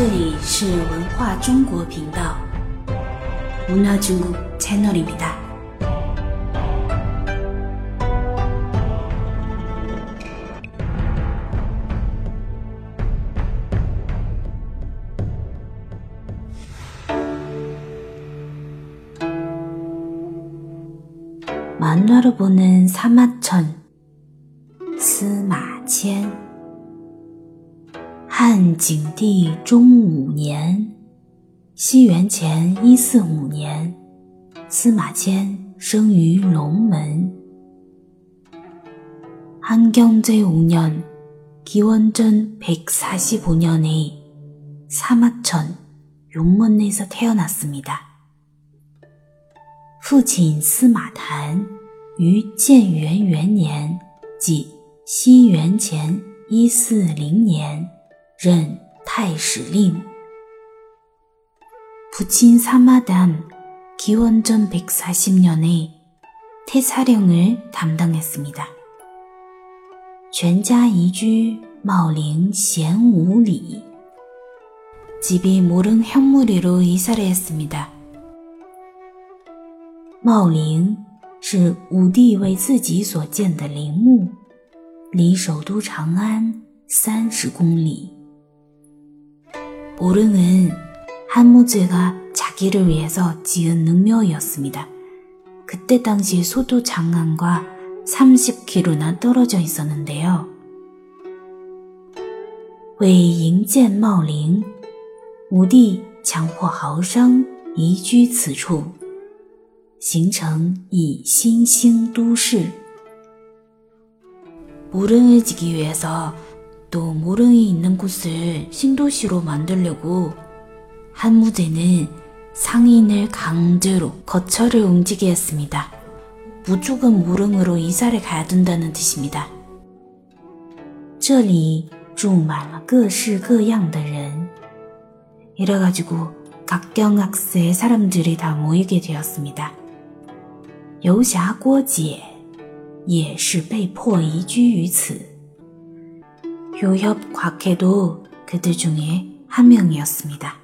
这里是文化中国频道，문화중국채널입니다 만화로 보는 사마천 汉景帝中五年，西元前一四五年，司马迁生于龙门。汉경제오년기원전백사십오년에사마천용문에서태어났습니다父亲司马谈于建元元年，即西元前一四零年。 任太史令。父亲사마담기원전140년에태사령을담당했습니다全家移居茂陵咸武里。집이모른현무리로이사를했습니다茂陵是武帝为自己所建的陵墓，离首都长安三十公里。 오릉은 한무제가 자기를 위해서 지은 능묘였습니다. 그때 당시 소도 장안과 30km나 떨어져 있었는데요. 为营建茂陵，武帝强迫豪商移居此处。形成以新兴都市。모릉을 지기 위해서 또 모릉이 있는 곳을 신도시로 만들려고 한무제는 상인을 강제로 거처를 옮기게 했습니다. 무조건 모릉으로 이사를 가야 된다는 뜻입니다. 这里住满了各式各样的人. 이래가지고 각경학세의 사람들이 다 모이게 되었습니다. 游侠郭解也是被迫移居于此。 효협 곽해도 그들 중에 한 명이었습니다.